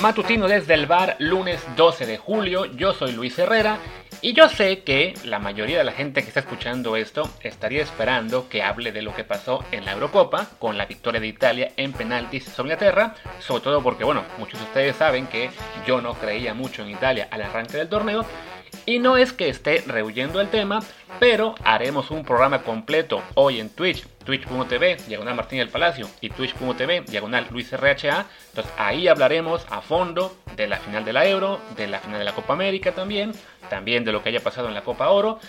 Matutino desde el bar, lunes 12 de julio. Yo soy Luis Herrera y yo sé que la mayoría de la gente que está escuchando esto estaría esperando que hable de lo que pasó en la Eurocopa con la victoria de Italia en penaltis sobre Inglaterra, sobre todo porque, bueno, muchos de ustedes saben que yo no creía mucho en Italia al arranque del torneo y no es que esté rehuyendo el tema, pero haremos un programa completo hoy en Twitch, twitch.tv, diagonal Martín del Palacio, y twitch.tv, diagonal Luis RHA. Entonces ahí hablaremos a fondo de la final de la Euro, de la final de la Copa América también, también de lo que haya pasado en la Copa Oro.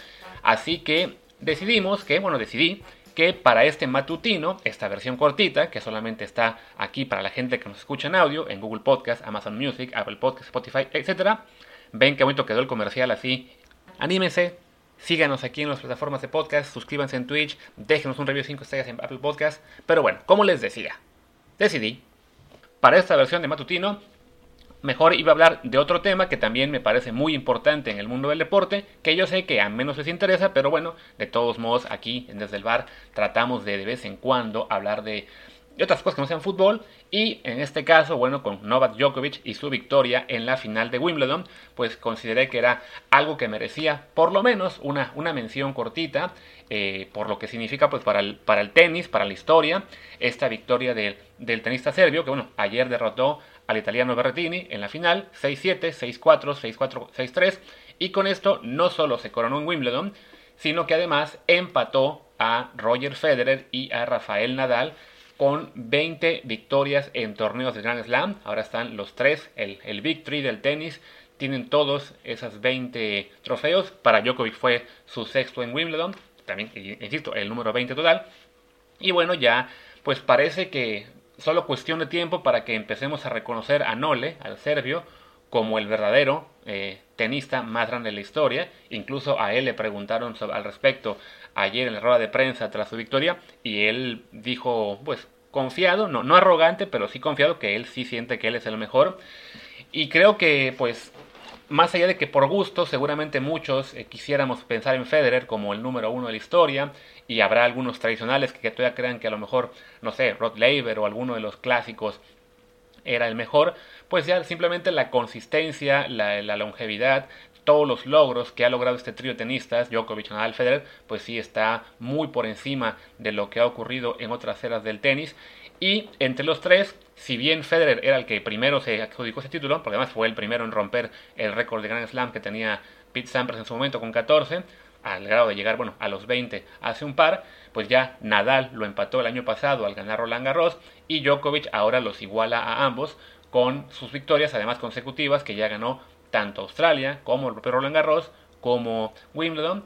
Así que decidimos que, bueno, decidí que para este matutino, esta versión cortita, que solamente está aquí para la gente que nos escucha en audio, en Google Podcast, Amazon Music, Apple Podcast, Spotify, etcétera, Ven qué bonito quedó el comercial así. Anímense, síganos aquí en las plataformas de podcast, suscríbanse en Twitch, déjenos un review 5 estrellas en Apple Podcast. Pero bueno, como les decía, decidí, para esta versión de Matutino, mejor iba a hablar de otro tema que también me parece muy importante en el mundo del deporte, que yo sé que a menos les interesa, pero bueno, de todos modos aquí Desde el Bar tratamos de de vez en cuando hablar de otras cosas que no sean fútbol. Y en este caso, bueno, con Novak Djokovic y su victoria en la final de Wimbledon, pues consideré que era algo que merecía por lo menos una, una mención cortita, eh, por lo que significa pues para el, para el tenis, para la historia, esta victoria del, del tenista serbio, que bueno, ayer derrotó al italiano Berrettini en la final, 6-7, 6-4, 6-4, 6-3, y con esto no solo se coronó en Wimbledon, sino que además empató a Roger Federer y a Rafael Nadal con 20 victorias en torneos de Grand Slam. Ahora están los tres, el, el Big Three del tenis. Tienen todos esas 20 trofeos. Para Djokovic fue su sexto en Wimbledon. También, insisto, el número 20 total. Y bueno, ya pues parece que solo cuestión de tiempo para que empecemos a reconocer a Nole, al serbio, como el verdadero eh, tenista más grande de la historia. Incluso a él le preguntaron al respecto ayer en la rueda de prensa tras su victoria y él dijo, pues confiado, no, no arrogante, pero sí confiado que él sí siente que él es el mejor. Y creo que, pues, más allá de que por gusto, seguramente muchos eh, quisiéramos pensar en Federer como el número uno de la historia, y habrá algunos tradicionales que, todavía crean que a lo mejor, no sé, Rod Laver o alguno de los clásicos era el mejor, pues ya simplemente la consistencia, la, longevidad, todos los logros que ha logrado este trío de tenistas, Djokovic, Nadal, Federer, pues sí está muy por encima de lo que ha ocurrido en otras eras del tenis. Y entre los tres, si bien Federer era el que primero se adjudicó ese título, porque además fue el primero en romper el récord de Grand Slam que tenía Pete Sampras en su momento con 14, al grado de llegar bueno, a los 20 hace un par, pues ya Nadal lo empató el año pasado al ganar Roland Garros y Djokovic ahora los iguala a ambos con sus victorias además consecutivas que ya ganó tanto Australia como el propio Roland Garros como Wimbledon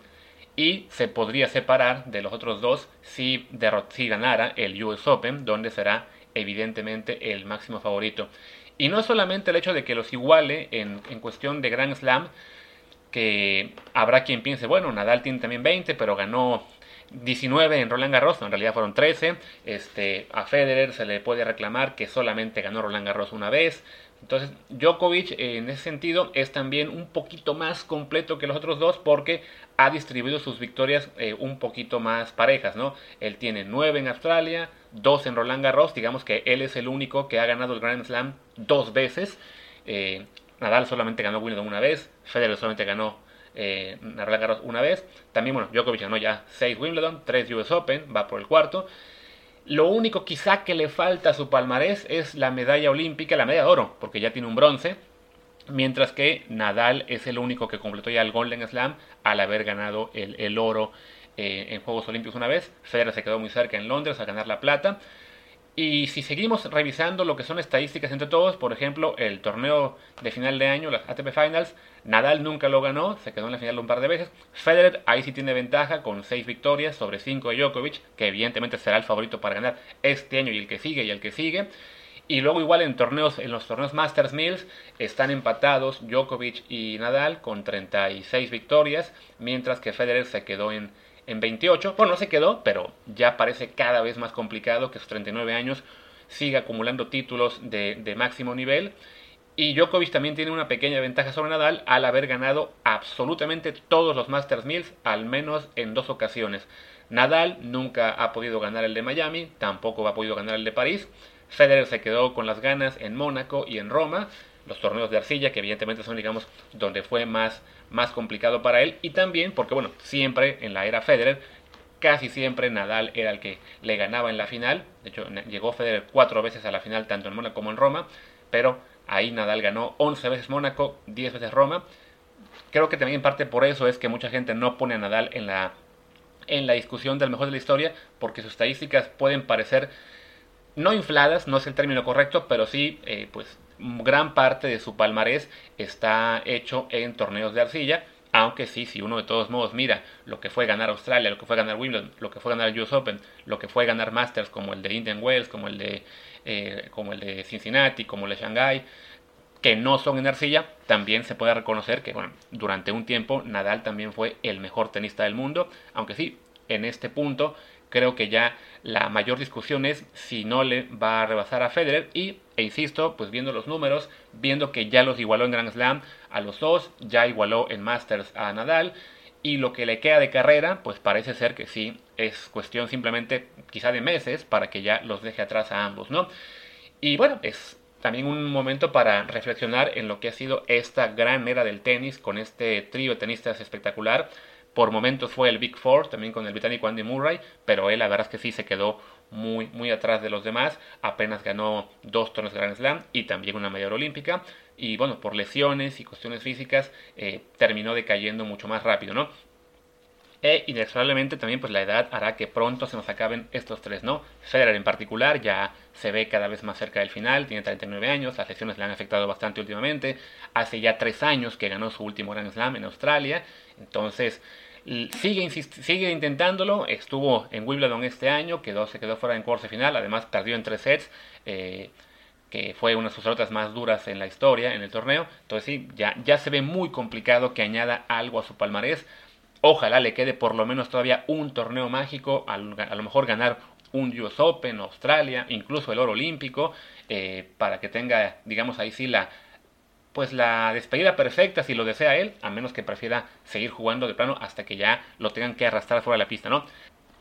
y se podría separar de los otros dos si, si ganara el US Open, donde será evidentemente el máximo favorito. Y no solamente el hecho de que los iguale en, en, cuestión de Grand Slam, que habrá quien piense, bueno, Nadal tiene también 20, pero ganó 19 en Roland Garros, en realidad fueron 13. Este, a Federer se le puede reclamar que solamente ganó Roland Garros una vez. Entonces, Djokovic en ese sentido es también un poquito más completo que los otros dos porque ha distribuido sus victorias eh, un poquito más parejas, ¿no? Él tiene 9 en Australia, 2 en Roland Garros, digamos que él es el único que ha ganado el Grand Slam dos veces. Eh, Nadal solamente ganó Wimbledon una vez, Federer solamente ganó eh, Garros una vez. También, bueno, Djokovic ganó ya 6 Wimbledon, 3 US Open, va por el cuarto. Lo único quizá que le falta a su palmarés es la medalla olímpica, la medalla de oro, porque ya tiene un bronce. Mientras que Nadal es el único que completó ya el Golden Slam al haber ganado el, oro eh, en Juegos Olímpicos una vez. Federer se quedó muy cerca en Londres a ganar la plata. Y si seguimos revisando lo que son estadísticas entre todos, por ejemplo, el torneo de final de año, las ATP Finals, Nadal nunca lo ganó, se quedó en la final un par de veces. Federer ahí sí tiene ventaja con 6 victorias sobre 5 de Djokovic, que evidentemente será el favorito para ganar este año y el que sigue y el que sigue. Y luego igual en torneos, en los torneos Masters Mills están empatados Djokovic y Nadal con 36 victorias, mientras que Federer se quedó en en 28. Bueno, no se quedó, pero ya parece cada vez más complicado que sus 39 años siga acumulando títulos de, máximo nivel. Y Djokovic también tiene una pequeña ventaja sobre Nadal al haber ganado absolutamente todos los Masters Mills, al menos en dos ocasiones. Nadal nunca ha podido ganar el de Miami, tampoco ha podido ganar el de París. Federer se quedó con las ganas en Mónaco y en Roma. los torneos de arcilla, que evidentemente son, digamos, donde fue más, más complicado para él, y también porque, bueno, siempre en la era Federer, casi siempre Nadal era el que le ganaba en la final, de hecho llegó Federer cuatro veces a la final, tanto en Mónaco como en Roma, pero ahí Nadal ganó 11 veces Mónaco, 10 veces Roma, creo que también en parte por eso es que mucha gente no pone a Nadal en la, en la discusión del mejor de la historia, porque sus estadísticas pueden parecer no infladas, no es el término correcto, pero sí, eh, pues gran parte de su palmarés está hecho en torneos de arcilla. Aunque sí, si uno de todos modos mira lo que fue ganar Australia, lo que fue ganar Wimbledon, lo que fue ganar US Open, lo que fue ganar Masters como el de Indian Wells, como el de, eh, como el de Cincinnati, como el de Shanghai, que no son en arcilla, también se puede reconocer que bueno, durante un tiempo Nadal también fue el mejor tenista del mundo, aunque sí, en este punto creo que ya la mayor discusión es si no le va a rebasar a Federer y, e insisto, pues viendo los números, viendo que ya los igualó en Grand Slam a los dos, ya igualó en Masters a Nadal y lo que le queda de carrera, pues parece ser que sí, es cuestión simplemente quizá de meses para que ya los deje atrás a ambos, ¿no? Y bueno, es también un momento para reflexionar en lo que ha sido esta gran era del tenis con este trío de tenistas espectacular por momentos fue el Big Four, también con el británico Andy Murray, pero él la verdad es que sí se quedó muy, muy atrás de los demás. Apenas ganó dos torneos Grand Slam y también una mayor olímpica. Y bueno, por lesiones y cuestiones físicas eh, terminó decayendo mucho más rápido, ¿no? E inexorablemente también pues la edad hará que pronto se nos acaben estos tres, ¿no? Federer en particular ya se ve cada vez más cerca del final, tiene 39 años, las lesiones le han afectado bastante últimamente, hace ya tres años que ganó su último Grand Slam en Australia, entonces Sigue, sigue intentándolo, estuvo en Wimbledon este año, quedó, se quedó fuera en cuarto final, además perdió en tres sets, eh, que fue una de sus derrotas más duras en la historia, en el torneo. Entonces sí, ya, ya se ve muy complicado que añada algo a su palmarés. Ojalá le quede por lo menos todavía un torneo mágico, a, lo mejor ganar un US Open, Australia, incluso el oro olímpico, eh, para que tenga, digamos, ahí sí la, pues la despedida perfecta si lo desea él, a menos que prefiera seguir jugando de plano hasta que ya lo tengan que arrastrar fuera de la pista, ¿no?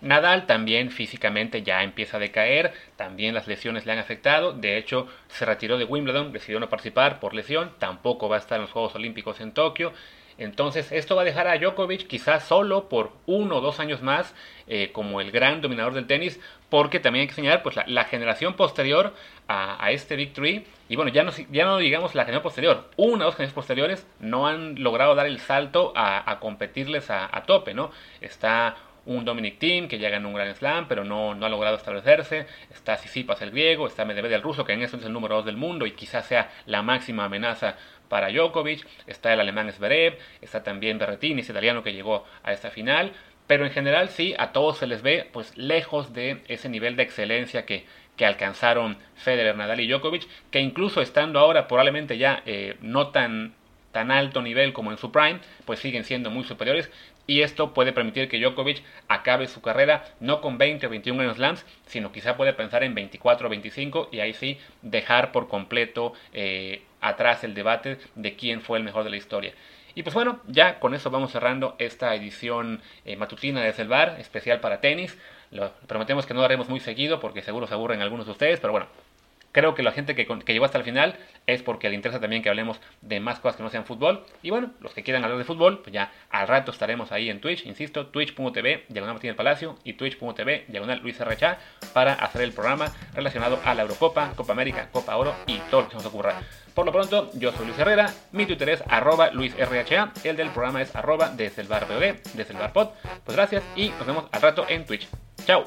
Nadal también físicamente ya empieza a decaer, también las lesiones le han afectado, de hecho se retiró de Wimbledon, decidió no participar por lesión, tampoco va a estar en los Juegos Olímpicos en Tokio, entonces esto va a dejar a Djokovic quizás solo por uno o dos años más eh, como el gran dominador del tenis, porque también hay que señalar pues, la, generación posterior a, este Victory, y bueno, ya no, ya no digamos la generación posterior, una o dos generaciones posteriores no han logrado dar el salto a, competirles a, tope, ¿no? Está un Dominic Thiem que ya ganó un Grand Slam, pero no, no ha logrado establecerse. Está Sisipas el griego, está Medvedev el ruso, que en eso es el número 2 del mundo y quizás sea la máxima amenaza para Djokovic, está el alemán Zverev, está también Berrettini, ese italiano que llegó a esta final, pero en general sí, a todos se les ve pues lejos de ese nivel de excelencia que, que alcanzaron Federer, Nadal y Djokovic, que incluso estando ahora probablemente ya eh, no tan, tan alto nivel como en su prime, pues siguen siendo muy superiores. Y esto puede permitir que Djokovic acabe su carrera no con 20 o 21 Grand Slams, sino quizá puede pensar en 24 o 25 y ahí sí dejar por completo eh, atrás el debate de quién fue el mejor de la historia. Y pues bueno, ya con eso vamos cerrando esta edición eh, matutina de Selvar, especial para tenis. Prometemos que no lo haremos muy seguido porque seguro se aburren algunos de ustedes, pero bueno, Creo que la gente que, llegó hasta el final es porque le interesa también que hablemos de más cosas que no sean fútbol. Y bueno, los que quieran hablar de fútbol, pues ya al rato estaremos ahí en Twitch, insisto, twitch.tv, diagonal Martín del Palacio y twitch.tv, diagonal Luis RHA, para hacer el programa relacionado a la Eurocopa, Copa América, Copa Oro y todo lo que se nos ocurra. Por lo pronto, yo soy Luis Herrera, mi Twitter es arroba LuisRHA, el del programa es arroba desde el bar desde el bar. Pues gracias y nos vemos al rato en Twitch. Chao.